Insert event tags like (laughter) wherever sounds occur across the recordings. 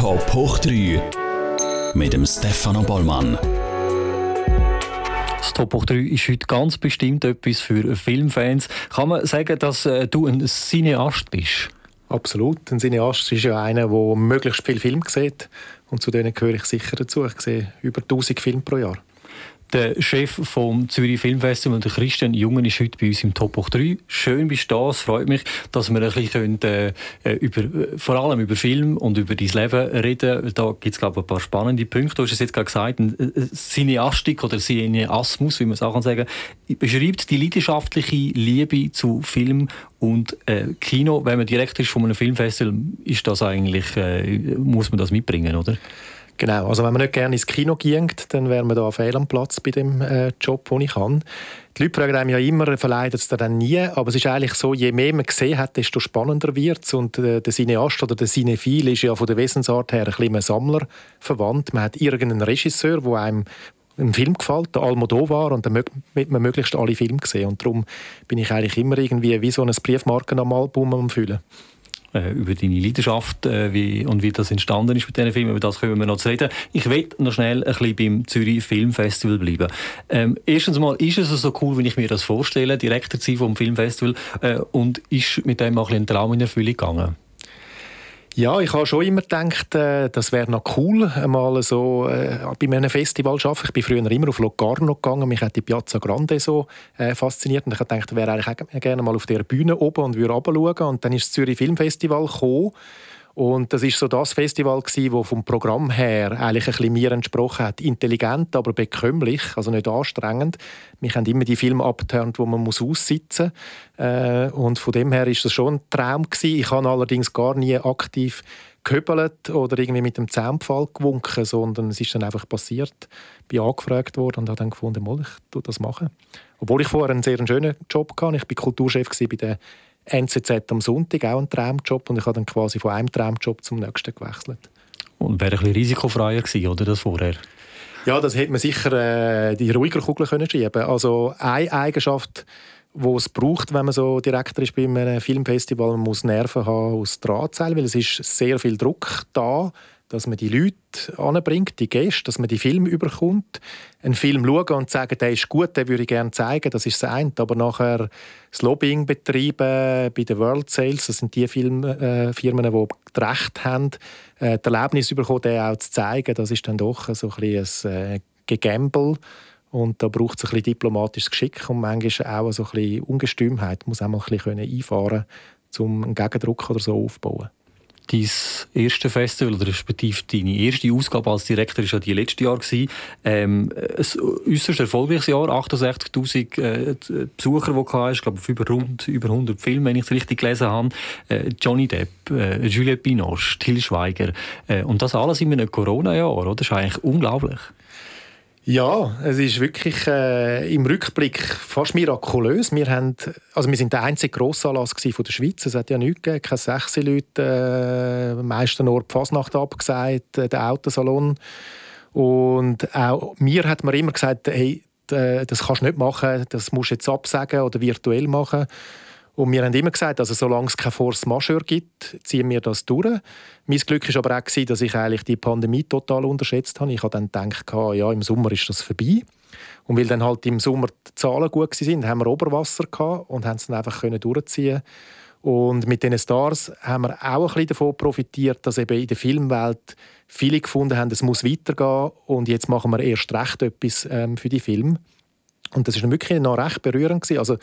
Top hoch 3 mit dem Stefano Bollmann. Das Top hoch 3 ist heute ganz bestimmt etwas für Filmfans. Kann man sagen, dass äh, du ein Cineast bist? Absolut. Ein Cineast ist ja einer, der möglichst viel Film sieht. Und zu denen gehöre ich sicher dazu. Ich sehe über 1000 Filme pro Jahr. Der Chef vom Zürich Filmfestival, der Christian Jungen, ist heute bei uns im Top 3. Schön bist du da. Es freut mich, dass wir ein bisschen können, äh, über, vor allem über Film und über dein Leben reden Da gibt es, glaube ich, ein paar spannende Punkte. Du hast es jetzt gerade gesagt, eine Cineastik oder Cineasmus, wie man es auch sagen kann, beschreibt die leidenschaftliche Liebe zu Film und äh, Kino. Wenn man direkt ist von einem Filmfestival, ist das eigentlich, äh, muss man das mitbringen, oder? Genau, also wenn man nicht gerne ins Kino ging, dann wäre man da fehl am Platz bei dem äh, Job, den ich kann. Die Leute fragen einem ja immer, verleidet es dann nie, aber es ist eigentlich so, je mehr man gesehen hat, desto spannender wird es und äh, der Cineast oder der Cinephil ist ja von der Wesensart her ein bisschen Sammler verwandt. Man hat irgendeinen Regisseur, der einem ein Film gefällt, der Almodovar, und dann möchte man möglichst alle Filme sehen. Und darum bin ich eigentlich immer irgendwie wie so ein Briefmarken am Album am Füllen äh, über deine Leidenschaft äh, wie, und wie das entstanden ist mit diesen Filmen. Über das können wir noch zu reden. Ich will noch schnell ein bisschen beim Zürich Filmfestival bleiben. Ähm, erstens mal, ist es so cool, wie ich mir das vorstelle, Direktor zu sein vom Filmfestival äh, und ist mit dem auch ein, ein Traum in Erfüllung gegangen? Ja, ich habe schon immer gedacht, äh, das wäre noch cool, mal so äh, bei einem Festival zu arbeiten. Ich bin früher immer auf Locarno gegangen, mich hat die Piazza Grande so äh, fasziniert und ich dachte, ich wäre eigentlich auch gerne mal auf der Bühne oben und würde runterschauen. Und dann ist das Zürich Filmfestival gekommen und das ist so das Festival gsi, wo vom Programm her eigentlich ein bisschen mir entsprochen hat. Intelligent, aber bekömmlich, also nicht anstrengend. Wir haben immer die Filme abgeturnt, wo man aussitzen muss. Äh, und von dem her ist das schon ein Traum gsi. Ich habe allerdings gar nie aktiv gehöbelt oder irgendwie mit dem Zaunpfahl gewunken, sondern es ist dann einfach passiert. Ich bin angefragt worden und habe dann gefunden, ich tu das machen. Obwohl ich vorher einen sehr schönen Job hatte. Ich war Kulturchef bei der NZZ am Sonntag, auch ein Traumjob. Und ich habe dann quasi von einem Traumjob zum nächsten gewechselt. Und wäre ein bisschen risikofreier gewesen, oder, das vorher? Ja, das hätte man sicher äh, die ruhiger Kugel können schieben Also eine Eigenschaft, die es braucht, wenn man so Direktor ist bei einem Filmfestival, man muss Nerven haben aus Drahtseil, weil es ist sehr viel Druck da dass man die Leute anbringt, die Gäste, dass man die Filme überkommt, einen Film schauen und sagen, der ist gut, den würde ich gerne zeigen, das ist das eine. Aber nachher das Lobbying betreiben bei den World Sales, das sind die Filmfirmen, äh, die das Recht haben, äh, das Erlebnis bekommen, den auch zu zeigen, das ist dann doch so ein bisschen ein äh, Gegamble. Und da braucht es ein bisschen diplomatisches Geschick und manchmal auch so ein bisschen Ungestümheit. Man muss auch mal ein bisschen einfahren können, um einen Gegendruck oder so aufzubauen dein erste Festival oder respektive deine erste Ausgabe als Direktor war ja die letzte Jahr. Ähm, ein äußerst erfolgreiches Jahr, 68'000 äh, Besucher, die du hast, ich glaube auf über, rund, über 100 Filme, wenn ich es richtig gelesen habe. Äh, Johnny Depp, äh, Juliette Binoche, Till Schweiger äh, und das alles in einem Corona-Jahr, oder? Das ist eigentlich unglaublich. Ja, es ist wirklich äh, im Rückblick fast mirakulös. Wir, haben, also wir sind der einzige Grossanlass von der Schweiz. Es hat ja nichts gegeben, keine sechs Leute, äh, meisten nur die Fasnacht abgesagt, äh, der Autosalon. Und auch mir hat man immer gesagt, hey, das kannst du nicht machen, das musst du jetzt absagen oder virtuell machen. Und wir haben immer gesagt, also solange es keine Force Majeure gibt, ziehen wir das durch. Mein Glück war aber auch, dass ich eigentlich die Pandemie total unterschätzt habe. Ich habe dann gedacht, ja, im Sommer ist das vorbei. Und weil dann halt im Sommer die Zahlen gut waren, haben wir Oberwasser gehabt und haben es dann einfach durchziehen und mit diesen Stars haben wir auch ein bisschen davon profitiert, dass eben in der Filmwelt viele gefunden haben, es muss weitergehen und jetzt machen wir erst recht etwas ähm, für die Filme. Und das war wirklich noch recht berührend. Also,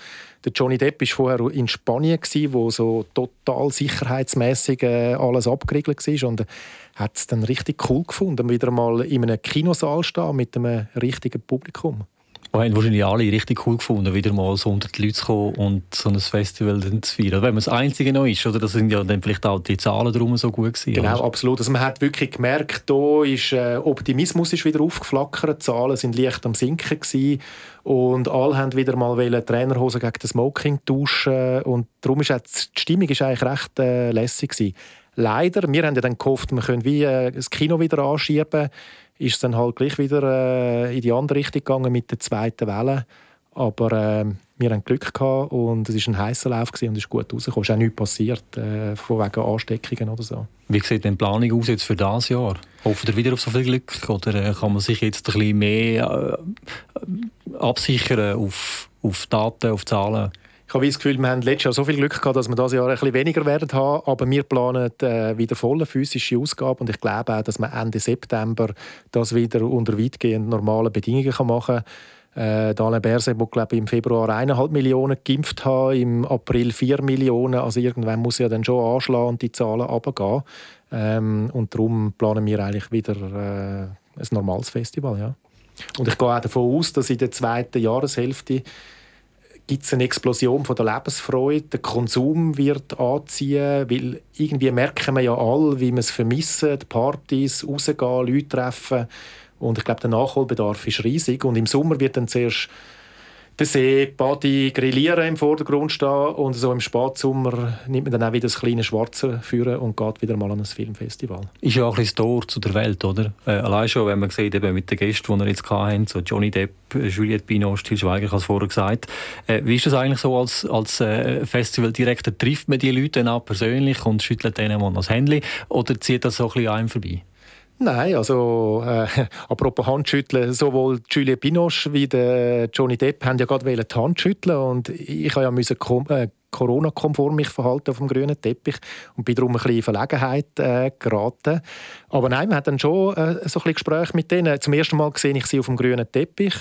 der Johnny Depp war vorher in Spanien, wo so total sicherheitsmäßig äh, alles abgeriegelt war. Und hat es dann richtig cool gefunden, wieder mal in einem Kinosaal stehen mit einem richtigen Publikum. Und haben wahrscheinlich alle richtig cool gefunden, wieder mal so unter die Leute zu kommen und so ein Festival zu feiern. Wenn man das Einzige noch ist, oder? Das sind ja dann vielleicht auch die Zahlen drum so gut gewesen. Genau, oder? absolut. Also man hat wirklich gemerkt, da ist äh, Optimismus ist wieder aufgeflackert, die Zahlen sind leicht am sinken gewesen. und alle haben wieder mal wollen, Trainerhosen gegen das Smoking tauschen und darum ist auch die Stimmung ist eigentlich recht äh, lässig gewesen. Leider, wir haben ja dann gehofft, wir können wie äh, das Kino wieder anschieben ist es dann halt gleich wieder äh, in die andere Richtung gegangen mit der zweiten Welle. Aber äh, wir hatten Glück gehabt und es war ein heißer Lauf und es ist gut rausgekommen. Es ist auch nichts passiert, äh, von wegen Ansteckungen oder so. Wie sieht denn die Planung aus jetzt für dieses Jahr? Hofft ihr wieder auf so viel Glück oder äh, kann man sich jetzt ein bisschen mehr äh, absichern auf, auf Daten, auf Zahlen? Ich habe das Gefühl, wir haben letztes Jahr so viel Glück gehabt, dass wir dieses Jahr ein weniger werden haben. Aber wir planen äh, wieder volle physische Ausgaben und ich glaube auch, dass man Ende September das wieder unter weitgehend normalen Bedingungen machen kann. Äh, Daniel Berse, der glaube im Februar 1,5 Millionen geimpft hat, im April 4 Millionen. Also irgendwann muss ja dann schon anschlagen und die Zahlen runtergehen. Ähm, und darum planen wir eigentlich wieder äh, ein normales Festival. Ja. Und ich gehe auch davon aus, dass in der zweiten Jahreshälfte gibt es eine Explosion von der Lebensfreude, der Konsum wird anziehen, weil irgendwie merken wir ja alle, wie wir es vermissen, Partys, rausgehen, Leute treffen. Und ich glaube, der Nachholbedarf ist riesig. Und im Sommer wird dann zuerst See, Party, Grillieren im Vordergrund stehen und so im Spätsommer nimmt man dann auch wieder das kleine Schwarze führen und geht wieder mal an ein Filmfestival. Ist ja auch ein bisschen das Tor zu der Welt, oder? Äh, allein schon, wenn man sieht, eben mit den Gästen, die wir jetzt hatten, so Johnny Depp, Juliette Binoche, Til Schweiger, ich habe es vorher gesagt. Äh, wie ist das eigentlich so als, als äh, Festivaldirektor? Trifft man die Leute dann auch persönlich und schüttelt denen mal das Handy oder zieht das so ein bisschen einem vorbei? Nein, also äh, (laughs) apropos Handschütteln, sowohl Julie Binoche wie der Johnny Depp haben ja gerade die Hand schütteln und ich habe ja müssen äh, Corona-konform mich verhalten auf dem grünen Teppich und bin darum ein bisschen in Verlegenheit äh, geraten. Aber nein, man hat dann schon äh, so ein bisschen Gespräche mit denen. Zum ersten Mal sehe ich sie auf dem grünen Teppich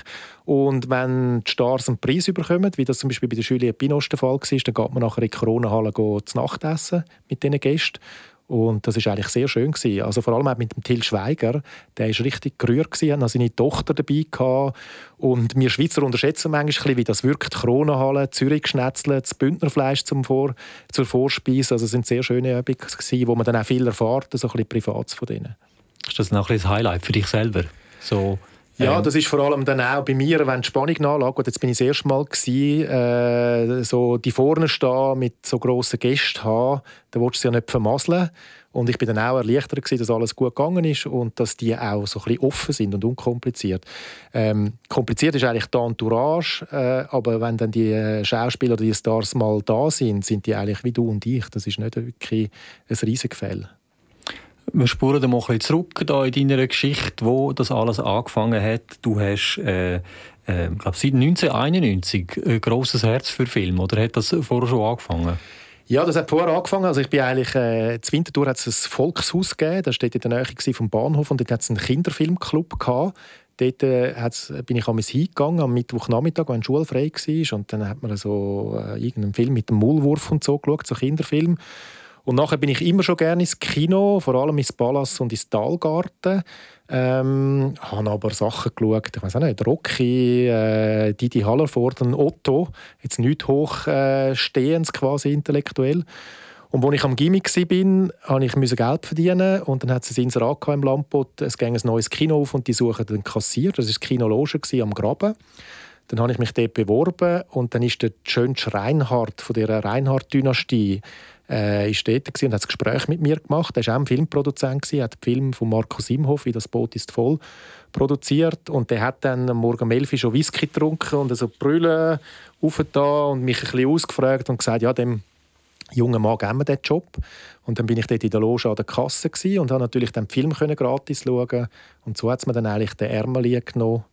und wenn die Stars einen Preis bekommen, wie das zum Beispiel bei der Julie Binoche der Fall war, dann geht man nachher in die Corona-Halle zu Nacht essen mit diesen Gästen. Und das ist eigentlich sehr schön gewesen. Also vor allem auch mit dem Till Schweiger, der ist richtig gerührt gewesen, hat seine Tochter dabei gehabt. Und wir Schweizer unterschätzen manchmal, wie das wirkt. Kronenhalle, Zürich geschnetzelt, das Bündnerfleisch zum Vor zur Vorspeise. Also es sind sehr schöne Übungen gewesen, wo man dann auch viel erfährt, so ein bisschen privat von denen. Ist das ein Highlight für dich selber? So ja, ähm. das ist vor allem dann auch bei mir, wenn die Spannung nachlässt. Jetzt bin ich das erste Mal gewesen, äh, so die vorne stehen mit so grossen Gästen haben, da willst du sie ja nicht vermasseln. Und ich bin dann auch erleichtert gewesen, dass alles gut gegangen ist und dass die auch so ein bisschen offen sind und unkompliziert. Ähm, kompliziert ist eigentlich die Entourage, äh, aber wenn dann die äh, Schauspieler oder die Stars mal da sind, sind die eigentlich wie du und ich. Das ist nicht wirklich ein Riesengefälle. Wir spuren mal ein zurück da in deiner Geschichte, wo das alles angefangen hat. Du hast äh, äh, glaub, seit 1991 ein grosses Herz für Film, oder hat das vorher schon angefangen? Ja, das hat vorher angefangen. Also ich bin eigentlich, äh, zur Winterthur hat es ein Volkshaus gegeben, das steht in der Nähe vom Bahnhof und dort hat es einen Kinderfilmclub gehabt. Dort äh, bin ich einmal hingegangen am Mittwochnachmittag, wenn schulfrei war und dann hat man so äh, irgendeinen Film mit dem Maulwurf und so geschaut, so Kinderfilm. Und nachher bin ich immer schon gerne ins Kino, vor allem ins Palas und ins Talgarten. Ähm, habe aber Sachen geschaut, ich weiß auch nicht, Rocky, äh, Didi Hallerford, Otto, jetzt nicht hochstehendes äh, quasi intellektuell. Und als ich am Gimmick war, musste ich Geld verdienen und dann hat es ein Inserat im Lampot, es ging ein neues Kino auf und die suchen den Kassier, das war das Kino Loge am Graben. Dann habe ich mich dort beworben und dann ist der Schönsch Reinhardt von der Reinhardt-Dynastie äh, ist dort und hat ein Gespräch mit mir gemacht. Er war auch ein Filmproduzent, gewesen, hat den Film von Markus Imhoff, «Wie das Boot ist voll», produziert. Und der hat dann am Morgen um 11 Uhr schon Whisky getrunken und so Brüllen aufgetan und mich ein bisschen ausgefragt und gesagt, ja, dem jungen Mann geben wir diesen Job. Und dann bin ich dort in der Loge an der Kasse und habe natürlich den Film gratis schauen Und so hat es mir dann eigentlich den Ärmel genommen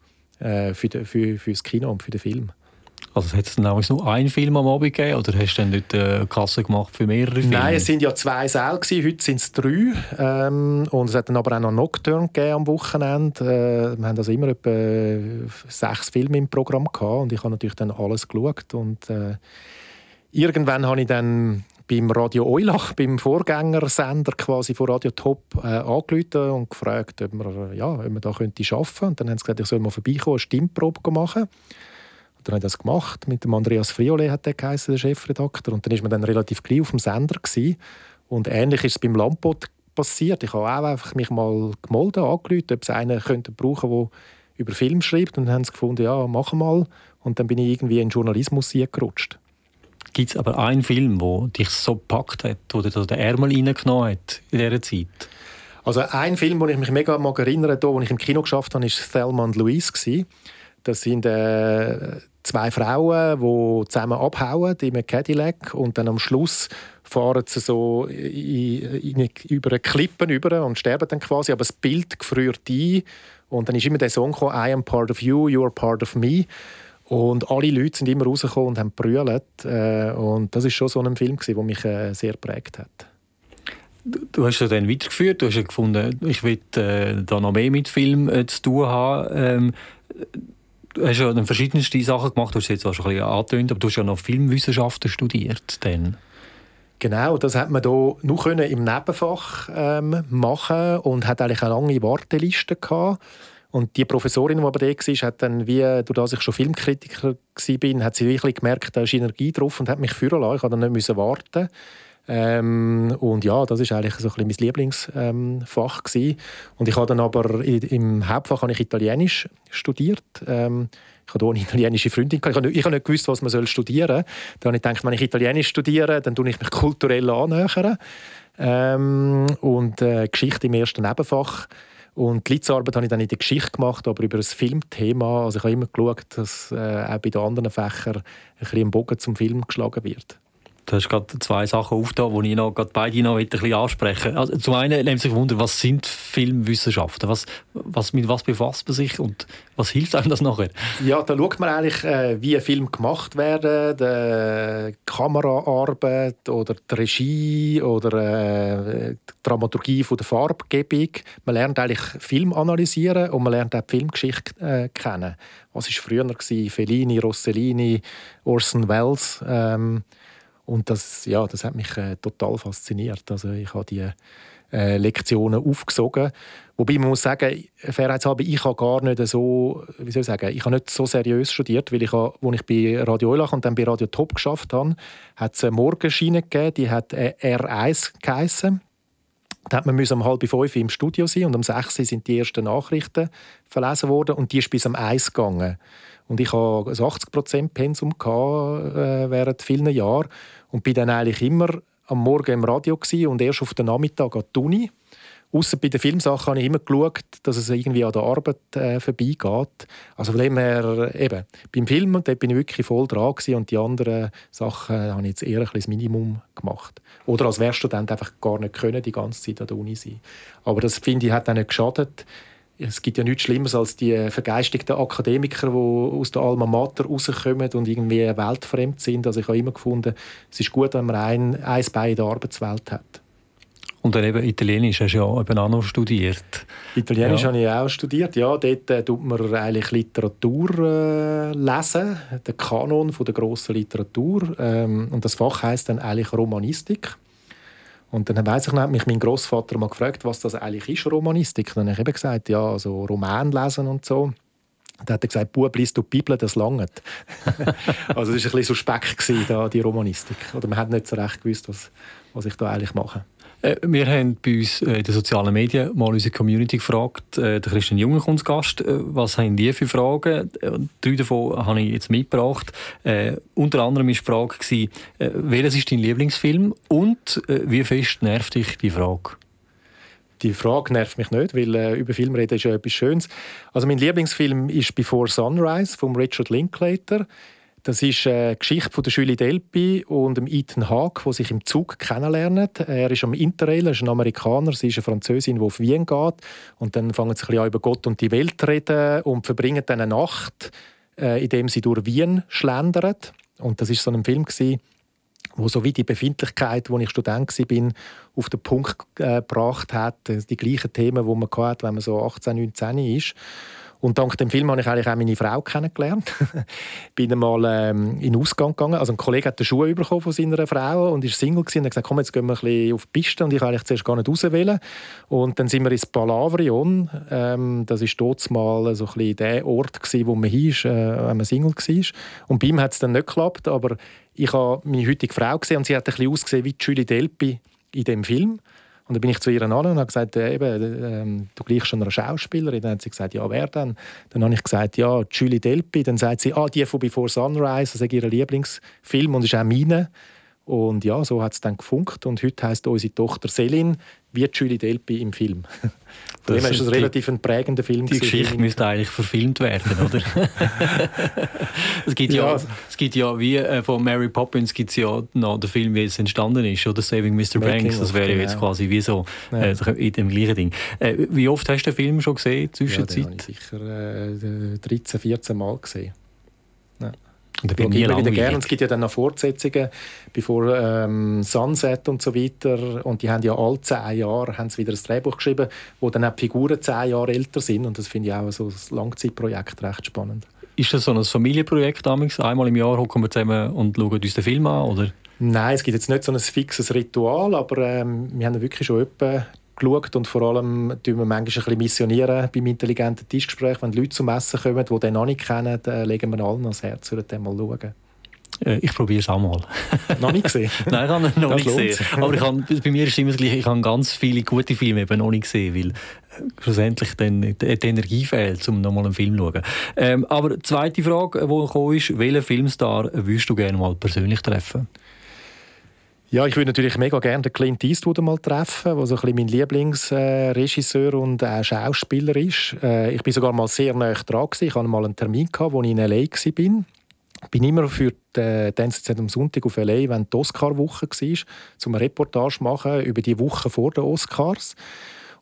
äh, für, de, für, für das Kino und für den Film. Also hat es dann auch nur einen Film am Abend gegeben oder hast du dann nicht eine Kasse gemacht für mehrere Filme? Nein, es sind ja zwei Säle gewesen. heute sind es drei ähm, und es hat dann aber auch noch Nocturne gegeben am Wochenende. Äh, wir haben also immer etwa sechs Filme im Programm gehabt und ich habe natürlich dann alles geschaut und äh, irgendwann habe ich dann beim Radio Eulach, beim Vorgängersender quasi von Radio Top, äh, angerufen und gefragt, ob wir, ja, ob wir da könnte arbeiten könnte. Und dann haben sie gesagt, ich soll mal vorbeikommen, eine Stimmprobe machen. Dann habe ich das gemacht. Mit dem Andreas Friolet hat der geheißen, der Chefredakteur. Und dann ist man dann relativ gleich auf dem Sender gewesen. Und ähnlich ist es beim Lampot passiert. Ich habe auch einfach mich mal gemolden, angerufen, ob es einen könnte brauchen, der über Film schreibt. Und dann haben sie gefunden, ja, mach mal. Und dann bin ich irgendwie in den Journalismus gerutscht. Gibt es aber einen Film, der dich so gepackt hat, wo dir den Ärmel reingenommen hat in dieser Zeit? Also ein Film, den ich mich mega mag erinnern, wo ich im Kino geschafft habe, war Thelma und Louise. Das sind äh, zwei Frauen, die zusammen abhauen in einem Cadillac und dann am Schluss fahren sie so in, in, über Klippen über und sterben dann quasi, aber das Bild gefriert ein und dann ist immer der Song gekommen, «I am part of you, you are part of me» und alle Leute sind immer rausgekommen und haben gebrüllt äh, und das ist schon so ein Film, der mich äh, sehr geprägt hat. Du hast ja dann weitergeführt, du hast ja gefunden, ich will äh, da noch mehr mit Film äh, zu tun haben. Ähm, du hast ja dann verschiedenste Sachen gemacht, du hast jetzt auch schon ein bisschen angetönt, aber du hast ja noch Filmwissenschaften studiert. Dann. Genau, das hat man hier nur im Nebenfach ähm, machen und hat eigentlich eine lange Warteliste gehabt. Und die Professorin, die aber da war, hat dann, wie, durch das ich schon Filmkritiker war, hat sie wirklich gemerkt, da ist Energie drauf und hat mich führen lassen. Ich musste dann nicht warten. Ähm, und ja, das ist eigentlich so ein bisschen mein Lieblingsfach ähm, Und ich habe dann aber im Hauptfach habe ich Italienisch studiert. Ähm, ich hatte auch eine italienische Freundin. Ich habe nicht, ich habe nicht gewusst, was man studieren soll. Da habe ich gedacht, wenn ich Italienisch studiere, dann tue ich mich kulturell annähern. Ähm, und äh, Geschichte im ersten Nebenfach. Und die Litzarbeit habe ich dann in der Geschichte gemacht, aber über ein Filmthema. Also ich habe immer geschaut, dass äh, auch bei den anderen Fächern ein bisschen im Bogen zum Film geschlagen wird. Du hast gerade zwei Sachen aufgetan, die ich noch, gerade beide noch ein bisschen ansprechen also Zum einen nimmt sich Wunder, was sind Filmwissenschaften? Was, was, mit was befasst man sich und was hilft einem das nachher? Ja, da schaut man eigentlich, äh, wie ein Film gemacht wird, die Kameraarbeit oder die Regie oder äh, die Dramaturgie der Farbgebung. Man lernt eigentlich Film analysieren und man lernt auch die Filmgeschichte äh, kennen. Was war früher? Fellini, Rossellini, Orson Welles. Ähm, und das, ja, das hat mich äh, total fasziniert. Also ich habe die äh, Lektionen aufgesogen. Wobei man muss sagen, fairheitshalber, ich habe gar nicht so, wie soll ich sagen, ich habe nicht so seriös studiert, weil ich, habe, als ich bei Radio Eulach und dann bei Radio Top geschafft habe, hat es eine Morgenschiene gegeben, die hat äh, R1 geheissen. Da hat man um halb fünf im Studio sein und um sechs sind die ersten Nachrichten verlesen worden und die ist bis um eins gegangen. Und ich hatte ein 80% Pensum äh, während vielen Jahren und bin dann eigentlich immer am Morgen im Radio und erst auf den Nachmittag an die Uni. Ausser bei den Filmsachen habe ich immer geschaut, dass es irgendwie an der Arbeit äh, vorbeigeht. Also von dem her, eben, beim Film dort bin ich wirklich voll dran und die anderen Sachen habe ich jetzt eher ein das Minimum gemacht. Oder als Werkstudent einfach gar nicht können, die ganze Zeit an der Uni sein. Aber das, finde ich, hat auch nicht geschadet es gibt ja nichts Schlimmeres als die vergeistigten Akademiker, die aus der Alma Mater rauskommen und irgendwie weltfremd sind. Also ich habe immer gefunden, es ist gut, wenn man ein, ein Bein in der Arbeitswelt hat. Und dann eben Italienisch hast du ja eben auch noch studiert. Italienisch ja. habe ich auch studiert, ja. Dort äh, tut man eigentlich Literatur äh, lesen, den Kanon von der grossen Literatur. Ähm, und das Fach heißt dann eigentlich Romanistik. Und dann weiß ich, hat mich mein Großvater mal gefragt, was das eigentlich ist, Romanistik. Dann habe ich eben gesagt, ja, so Roman lesen und so. Dann hat er gesagt, Bub, liest du die Bibel, das langt. (laughs) also das war ein bisschen suspekt, da, die Romanistik. Oder man hat nicht so recht gewusst, was, was ich da eigentlich mache. Äh, wir haben bei uns äh, in den sozialen Medien mal unsere Community gefragt, äh, der Christian Junge kommt zu Gast, was haben die für Fragen? Drei davon habe ich jetzt mitgebracht. Unter anderem war die Frage, welches ist dein Lieblingsfilm und wie fest nervt dich die Frage? Die Frage nervt mich nicht, weil äh, über Film reden ist ja etwas Schönes. Also mein Lieblingsfilm ist «Before Sunrise» von Richard Linklater. Das ist eine Geschichte von der Julie Delpy und Ethan Hawke, die sich im Zug kennenlernen. Er ist am Interrail, er ist ein Amerikaner, sie ist eine Französin, die auf Wien geht. Und dann fangen sie ein bisschen über Gott und die Welt zu reden und verbringen dann eine Nacht, äh, indem sie durch Wien schlendern. Und das war so ein Film, gewesen, wo so wie die Befindlichkeit, wo ich Student war, auf den Punkt äh, gebracht hat. Die gleichen Themen, die man hat, wenn man so 18, 19 ist. Und dank dem Film habe ich eigentlich auch meine Frau kennengelernt. (laughs) bin einmal ähm, in den Ausgang gegangen. Also ein Kollege hat den Schuh bekommen von seiner Frau und ist Single gewesen. und hat gesagt, komm, jetzt gehen wir ein bisschen auf die Piste. Und ich eigentlich zuerst gar nicht auswählen. Und dann sind wir ins Palavrion. Ähm, das ist dort mal so ein bisschen der Ort gewesen, wo man ist, äh, wenn man Single war. Und bei ihm hat es dann nicht geklappt, aber ich habe meine heutige Frau gesehen und sie hat ein bisschen ausgesehen wie Julie Delpy in dem Film. Und dann bin ich zu ihr an und habe gesagt, äh, eben, äh, du gleichst schon einer Schauspielerin. Dann hat sie gesagt, ja, wer denn? Dann habe ich gesagt, ja, Julie Delpy. Dann sagt sie, ah, die von Before Sunrise, das ist ihr Lieblingsfilm und ist auch meine. Und ja, so hat es dann gefunkt. Und heute heisst unsere Tochter Selin wie Julie Delpy im Film. (laughs) Von dem ist es relativ ein prägender Film. Die Geschichte müsste eigentlich verfilmt werden, oder? (laughs) es, gibt ja, ja, es gibt ja, wie äh, von Mary Poppins gibt es ja noch den Film, wie es entstanden ist, oder Saving Mr. Banks. Das wäre jetzt quasi wie so ja. äh, in dem gleichen Ding. Äh, wie oft hast du den Film schon gesehen, zwischenzeit? Ja, den habe ich sicher 13, äh, 14 Mal gesehen. Und da bin ich wieder gerne. Und es gibt ja dann noch Fortsetzungen, bevor ähm, Sunset und so weiter. Und die haben ja alle zehn Jahre haben sie wieder ein Drehbuch geschrieben, wo dann auch die Figuren zehn Jahre älter sind. Und das finde ich auch so ein Langzeitprojekt recht spannend. Ist das so ein Familienprojekt damals? Einmal im Jahr hocken wir zusammen und schauen uns den Film an? Oder? Nein, es gibt jetzt nicht so ein fixes Ritual, aber ähm, wir haben wirklich schon etwa geschaut und vor allem tun wir manchmal ein bisschen missionieren beim intelligenten Tischgespräch. Wenn Leute zum Essen kommen, die den noch nicht kennen, dann legen wir allen ans Herz, würden mal schauen. Äh, ich probiere es auch mal. (laughs) noch nicht gesehen? (laughs) Nein, ich habe noch das nicht gesehen. Aber ich habe, bei mir ist es immer das Gleiche. Ich habe ganz viele gute Filme eben noch nicht gesehen, weil äh, schlussendlich dann die Energie fehlt, um nochmal einen Film zu schauen. Ähm, aber die zweite Frage, die gekommen ist, welchen Filmstar würdest du gerne mal persönlich treffen? Ja, ich würde natürlich mega gerne den Clint Eastwood mal treffen, der so ein bisschen mein Lieblingsregisseur und auch Schauspieler ist. Äh, ich bin sogar mal sehr nah dran gewesen. Ich hatte mal einen Termin gehabt, wo ich in LA war. Ich bin immer für die NZZ am Sonntag auf LA, wenn die Oscar-Woche war, um eine Reportage zu machen über die Woche vor den Oscars.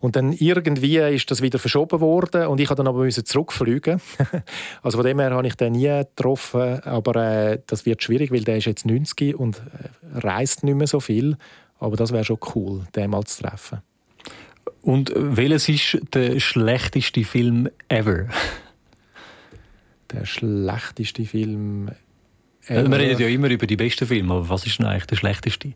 Und dann irgendwie ist das wieder verschoben worden und ich musste dann aber zurückfliegen. (laughs) also von dem her habe ich den nie getroffen, aber äh, das wird schwierig, weil der ist jetzt 90 und äh, reist nicht mehr so viel. Aber das wäre schon cool, den mal zu treffen. Und welches ist der schlechteste Film ever? Der schlechteste Film ever? Wir reden ja immer über die besten Filme, aber was ist denn eigentlich der schlechteste?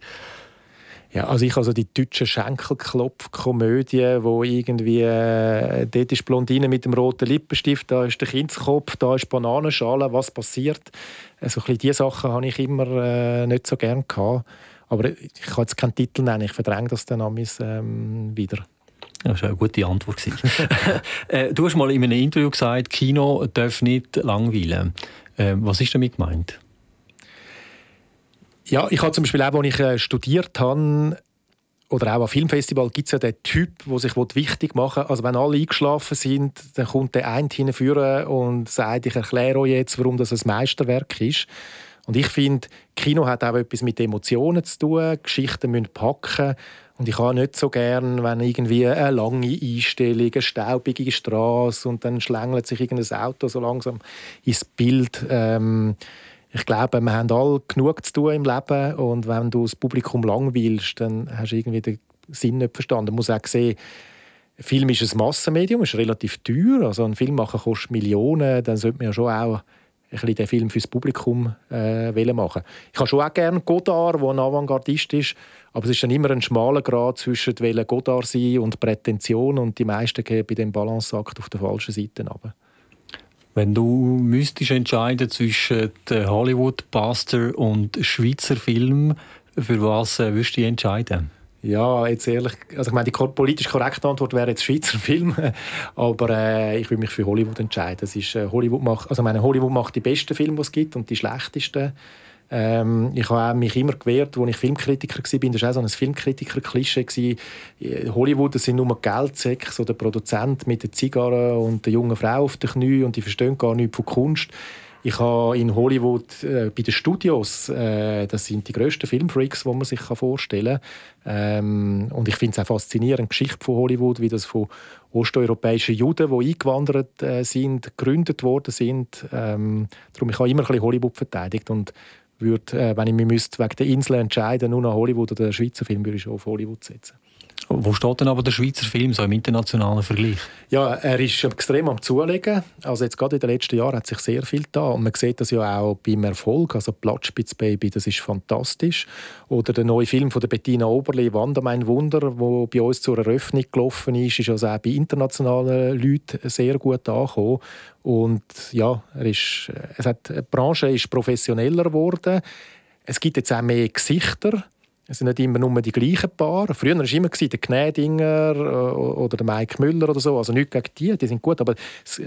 Ja, also ich also die deutsche Schenkelklopf-Komödie, wo irgendwie äh, dort ist Blondine mit dem roten Lippenstift, da ist der Kindskopf, da ist Bananenschale, was passiert? Also ein diese Sachen habe ich immer äh, nicht so gern gehabt. Aber ich kann jetzt keinen Titel nennen, ich verdränge das dann ähm, wieder. Das war eine gute Antwort. (laughs) äh, du hast mal in einem Interview gesagt, Kino darf nicht langweilen. Äh, was ist damit gemeint? Ja, ich habe zum Beispiel auch, als ich äh, studiert habe, oder auch am Filmfestival gibt es ja den Typ, der sich wichtig machen will. Also wenn alle eingeschlafen sind, dann kommt der eine hinführen und sagt, ich erkläre euch jetzt, warum das ein Meisterwerk ist. Und ich finde, Kino hat auch etwas mit Emotionen zu tun. Geschichten müssen packen. Und ich habe nicht so gern, wenn irgendwie eine lange Einstellung, eine staubige Straße und dann schlängelt sich irgendein Auto so langsam ins Bild. Ähm, ich glaube, wir haben alle genug zu tun im Leben und wenn du das Publikum langweilst, dann hast du irgendwie den Sinn nicht verstanden. Man muss auch sehen, Film ist ein Massenmedium, ist relativ teuer. Also ein Film machen kostet Millionen, dann sollte man ja schon auch ein bisschen den Film fürs Publikum äh, machen. Ich habe schon auch gerne Godard, der ein Avantgardist ist, aber es ist dann immer ein schmaler Grad zwischen Godard sein und Prätension und die meisten gehen bei dem Balanceakt auf der falschen Seite runter. Wenn du müsstest entscheiden zwischen Hollywood Buster und Schweizer Film, für was äh, würdest du entscheiden? Ja, jetzt ehrlich, also ich meine, die politisch korrekte Antwort wäre jetzt Schweizer (laughs) Film, aber äh, ich würde mich für Hollywood entscheiden. Das ist, äh, Hollywood macht, also meine, Hollywood macht die besten Filme, die es gibt und die schlechtesten. Ähm, ich habe mich immer gewehrt, als ich Filmkritiker war. Das war auch so ein Filmkritiker-Klischee. Hollywood das sind nur Geldsäcke, so der Produzent mit der Zigarre und der jungen Frau auf den Knie und die verstehen gar nichts von Kunst. Ich habe in Hollywood äh, bei den Studios, äh, das sind die grössten Filmfreaks, die man sich vorstellen kann. Ähm, und ich finde es auch faszinierend, die Geschichte von Hollywood, wie das von osteuropäischen Juden, die eingewandert äh, sind, gegründet worden sind. Ähm, darum ich habe immer ein bisschen Hollywood verteidigt und würde, äh, wenn ich mich müsste, wegen der Insel entscheiden, nur noch Hollywood oder Schweizer Film, würde ich schon auf Hollywood setzen. Wo steht denn aber der Schweizer Film so im internationalen Vergleich? Ja, er ist extrem am Zulegen. Also jetzt gerade in den letzten Jahren hat sich sehr viel da und man sieht das ja auch beim Erfolg. Also Platzspitz Baby, das ist fantastisch. Oder der neue Film von der Bettina Oberle, Wanda mein Wunder, wo bei uns zur Eröffnung gelaufen ist, ist also auch bei internationalen Leuten sehr gut angekommen. Und ja, er ist, es hat, die Branche ist professioneller geworden. Es gibt jetzt auch mehr Gesichter Es sind nicht immer nur die gleichen Paare. Früher war es immer der Gnädinger äh, oder der Mike Müller oder so. Also nicht gegen die, die sind gut. Aber,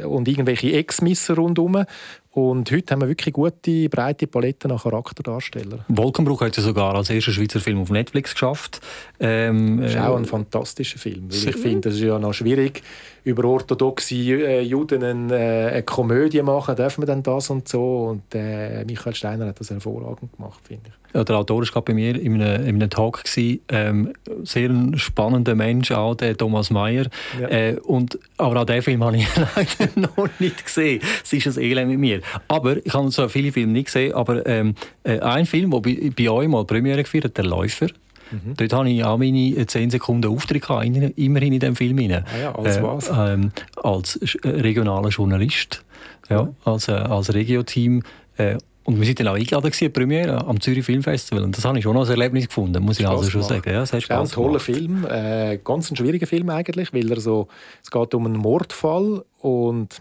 und irgendwelche Ex-Misser rundherum. Und heute haben wir wirklich gute, breite Palette nach Charakterdarstellern. Wolkenbruch hat ja sogar als erster Schweizer Film auf Netflix geschafft. Ähm, das ist auch ein äh, fantastischer Film. Weil ich finde, es ist ja noch schwierig, über orthodoxe äh, Juden eine, äh, eine Komödie machen. Dürfen wir denn das und so? Und äh, Michael Steiner hat das hervorragend gemacht, finde ich. Ja, der Autor war bei mir in einem, in einem Talk. Gewesen. Ähm, sehr ein spannender Mensch, auch der Thomas Mayer. Ja. Äh, und, aber auch diesen Film (laughs) habe ich leider noch nicht gesehen. Es ist ein Elend mit mir. Aber ich habe so viele Filme nicht gesehen. Aber ähm, äh, ein Film, der bei, bei euch mal Premiere gefeiert hat, «Der Läufer», Mhm. Dort hatte ich auch meine 10 Sekunden Auftritt gehabt, immerhin in diesem Film. Ah ja, als äh, was? Ähm, als äh, regionaler Journalist, ja, mhm. als, äh, als Regio-Team. Äh, und wir waren dann auch eingeladen gewesen, Premiere am Zürich Filmfestival. Und das habe ich schon als Erlebnis gefunden, muss ich also schon sagen. Ja, es ist ein toller Film, äh, ganz ein schwieriger Film eigentlich, weil er so, es geht um einen Mordfall und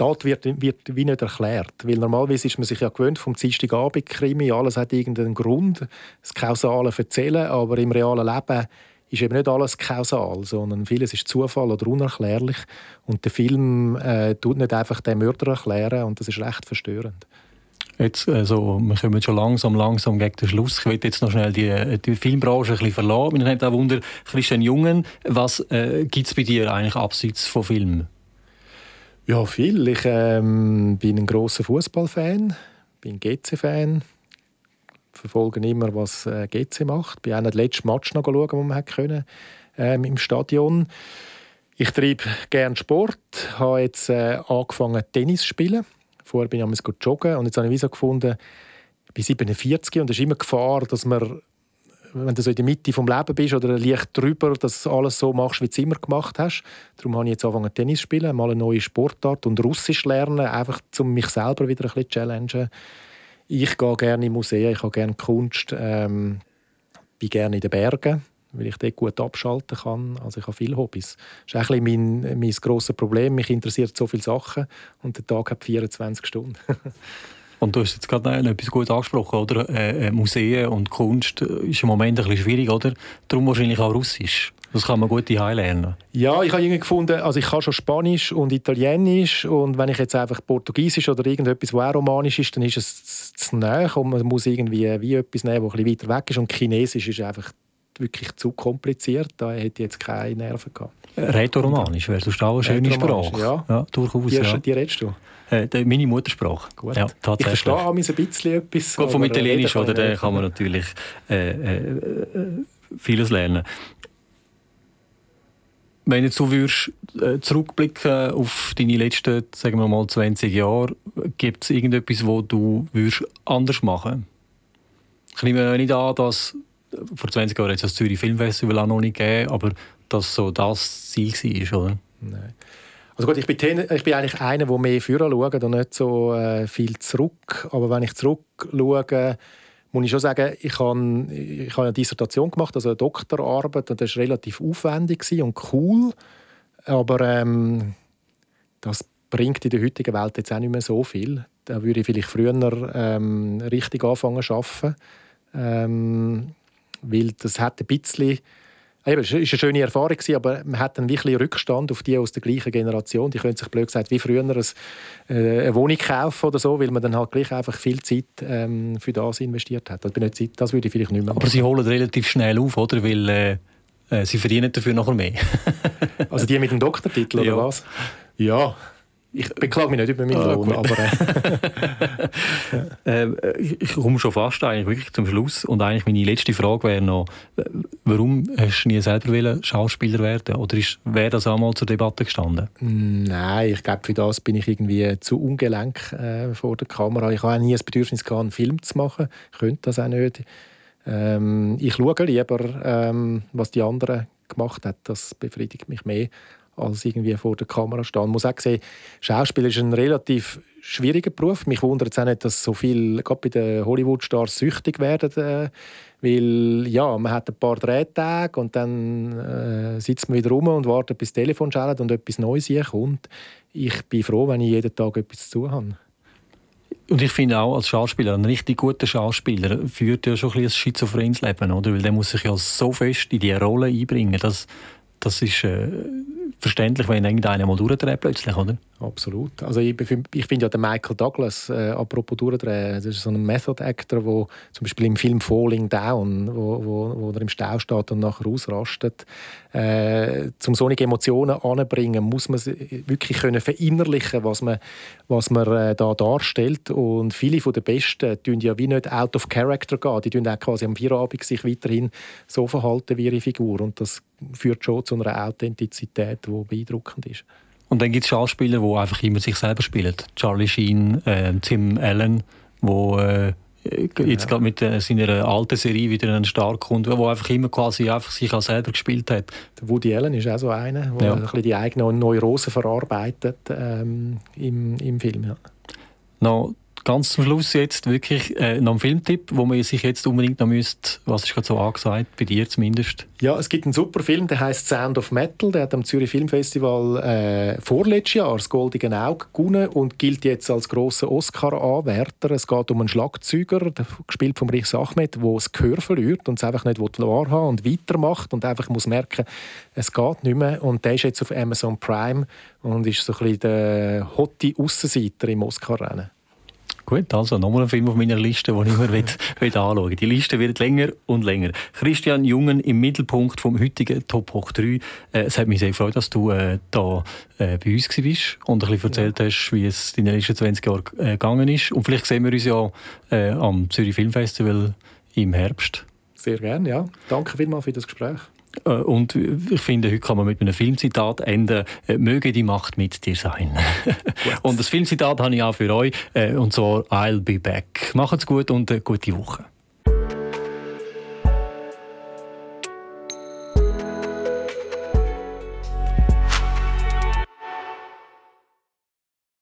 Tat wird, wird wie nicht erklärt. Weil normalerweise ist man sich ja gewöhnt vom Dienstagabend Krimi, alles hat irgendeinen Grund, das Kausale erzählen, aber im realen Leben ist eben nicht alles kausal, sondern vieles ist Zufall oder unerklärlich. Und der Film äh, tut nicht einfach den Mörder erklären und das ist recht verstörend. Jetzt, also, wir kommen schon langsam, langsam gegen den Schluss. Ich will jetzt noch schnell die, die Filmbranche ein bisschen verlassen. Mich nimmt auch Wunder, Christian Jungen, was äh, gibt es bei dir eigentlich abseits von Filmen? Ja, viel. Ich ähm, bin ein großer Fußballfan, bin GC-Fan, verfolge immer, was äh, GC macht. Bin auch den letzten Match noch schauen, den man können, ähm, im Stadion. Ich treibe gerne Sport, habe jetzt äh, angefangen Tennis zu spielen. Vorher bin ich joggen und jetzt habe ich so gefunden, ich bin 47 und es ist immer Gefahr, dass man wenn du so in der Mitte des Lebens bist oder leicht drüber, dass du alles so machst, wie du es immer gemacht hast. Darum habe ich jetzt angefangen Tennis zu spielen, mal eine neue Sportart und Russisch lernen, einfach um mich selber wieder ein bisschen zu challengen. Ich gehe gerne in Museen, ich habe gerne Kunst, ähm, bin gerne in den Bergen, weil ich dort gut abschalten kann. Also ich habe viele Hobbys. Das ist ein bisschen mein, mein grosses Problem. Mich interessiert so viele Sachen und der Tag hat 24 Stunden. (laughs) Und du hast jetzt gerade etwas gut angesprochen, oder? Äh, äh, Museen und Kunst ist im Moment ein bisschen schwierig, oder? Darum wahrscheinlich auch Russisch. Das kann man gut hier lernen. Ja, ich habe irgendwie gefunden, also ich kann schon Spanisch und Italienisch und wenn ich jetzt einfach Portugiesisch oder irgendetwas, was auch romanisch ist, dann ist es zu nah und man muss irgendwie wie etwas nehmen, das ein bisschen weiter weg ist und Chinesisch ist einfach wirklich zu kompliziert. Da hätte ich jetzt keine Nerven gehabt. Rätoromanisch wäre sonst auch eine schöne Sprache. Ja, ja durchaus. Die, ja. die redest du? Äh, meine Muttersprache. Gut. Ja. Ich verstehe auch ein bisschen etwas. Gut, vom Italienisch, oder? Da kann man natürlich äh, äh, vieles lernen. Wenn jetzt du würdest, äh, zurückblicken auf deine letzten, sagen wir mal, 20 Jahre, gibt es irgendetwas, wo du würdest anders machen Ich nehme nicht an, dass vor 20 Jahren hat es das Zürich Filmfestival auch noch nicht gegeben, aber dass so das Ziel war, oder? Nein. Also gut, ich bin, ich bin eigentlich einer, der mehr führen schaut und nicht so äh, viel zurück. Aber wenn ich zurückschaue, muss ich schon sagen, ich habe, ich habe eine Dissertation gemacht, also eine Doktorarbeit, und das war relativ aufwendig und cool. Aber ähm, das bringt in der heutigen Welt jetzt auch nicht mehr so viel. Da würde ich vielleicht früher ähm, richtig anfangen zu arbeiten. Ähm, weil das hat ein bisschen Eben, es war eine schöne Erfahrung, aber man hat einen wirklich Rückstand auf die aus der gleichen Generation. Die können sich blöd gesagt wie früher äh, eine Wohnung kaufen oder so, weil man dann halt gleich einfach viel Zeit ähm, für das investiert hat. Das, nicht Zeit, das würde ich vielleicht nicht mehr machen. Aber sie holen relativ schnell auf, oder? Weil äh, äh sie verdienen dafür noch mehr. also die mit dem Doktortitel, (laughs) oder ja. was? Ja, ich beklage mich nicht über meinen Lohn, aber... Äh, (laughs) äh, ich komme schon fast eigentlich wirklich zum Schluss und eigentlich meine letzte Frage wäre noch, äh, warum hast du nie selber Schauspieler werden oder wäre das einmal zur Debatte gestanden? Nein, ich glaube, für das bin ich irgendwie zu ungelenk äh, vor der Kamera. Ich habe auch nie das Bedürfnis gehabt, einen Film zu machen. Ich könnte das auch nicht. Ähm, ich schaue lieber, ähm, was die anderen gemacht haben. Das befriedigt mich mehr als irgendwie vor der Kamera stehen. Ich muss auch sehen, Schauspiel ist ein relativ schwieriger Beruf. Mich wundert es auch nicht, dass so viele, gerade bei den Hollywood-Stars, süchtig werden. Äh, weil ja, man hat ein paar Drehtage und dann äh, sitzt man wieder rum und wartet, bis das Telefon schaltet und etwas Neues kommt. Ich bin froh, wenn ich jeden Tag etwas zu habe. Und ich finde auch als Schauspieler, ein richtig guter Schauspieler führt ja schon ein, ein schizophrenes Leben, oder? Weil der muss sich ja so fest in die Rolle einbringen, dass das ist äh, verständlich, wenn irgendeiner mal durchdreht plötzlich, oder? Absolut. Also ich, ich finde ja den Michael Douglas, äh, apropos durchdrehen, das ist so ein Method-Actor, der zum Beispiel im Film Falling Down, wo, wo, wo er im Stau steht und nachher ausrastet, äh, zum solche Emotionen anbringen, muss man wirklich können verinnerlichen, was man, was man äh, da darstellt. Und viele von den Besten tun ja wie nicht out of character gehen, die tun auch quasi am Feierabend sich weiterhin so verhalten wie ihre Figur und das führt schon zu einer Authentizität, die beeindruckend ist. Und dann gibt es Schauspieler, die einfach immer sich selber spielen. Charlie Sheen, äh, Tim Allen, wo äh, jetzt gerade mit äh, seiner alten Serie wieder einen Start kommt, wo einfach immer quasi einfach sich auch selber gespielt hat. Der Woody Allen ist auch so einer, der ja. ein bisschen die eigenen Neurosen verarbeitet ähm, im, im Film. Ja. Noch ganz zum Schluss jetzt wirklich äh, noch ein Filmtipp, wo man sich jetzt unbedingt noch müsste, was ist gerade so angesagt, bei dir zumindest? Ja, es gibt einen super Film, der heißt Sound of Metal, der hat am Zürich Filmfestival äh, vorletztes Jahr das Goldene Auge gewonnen und gilt jetzt als grosser Oscar-Anwärter. Es geht um einen Schlagzeuger, gespielt von Riechs Ahmed, der das Gehör verliert und es einfach nicht wahrhaben und weitermacht und einfach muss merken, es geht nicht mehr und der ist jetzt auf Amazon Prime und ist so ein bisschen der hotte Aussenseiter im Oscar-Rennen. Gut, also nochmal ein Film auf meiner Liste, den ich will, (laughs) will anschauen will. Die Liste wird länger und länger. Christian Jungen im Mittelpunkt vom heutigen Top Hoch 3. Äh, es hat mich sehr gefreut, dass du äh, da äh, bei uns warst und ein bisschen erzählt hast, wie es in den letzten 20 Jahren äh, gegangen ist. Und vielleicht sehen wir uns ja äh, am Zürich Filmfestival im Herbst. Sehr gerne, ja. Danke vielmals für das Gespräch. Äh, und ich finde, heute kann man mit einem Filmzitat enden. Äh, möge die Macht mit dir sein. (laughs) und das Filmzitat habe ich auch für euch. Äh, und zwar I'll be back. Macht's gut und eine gute Woche.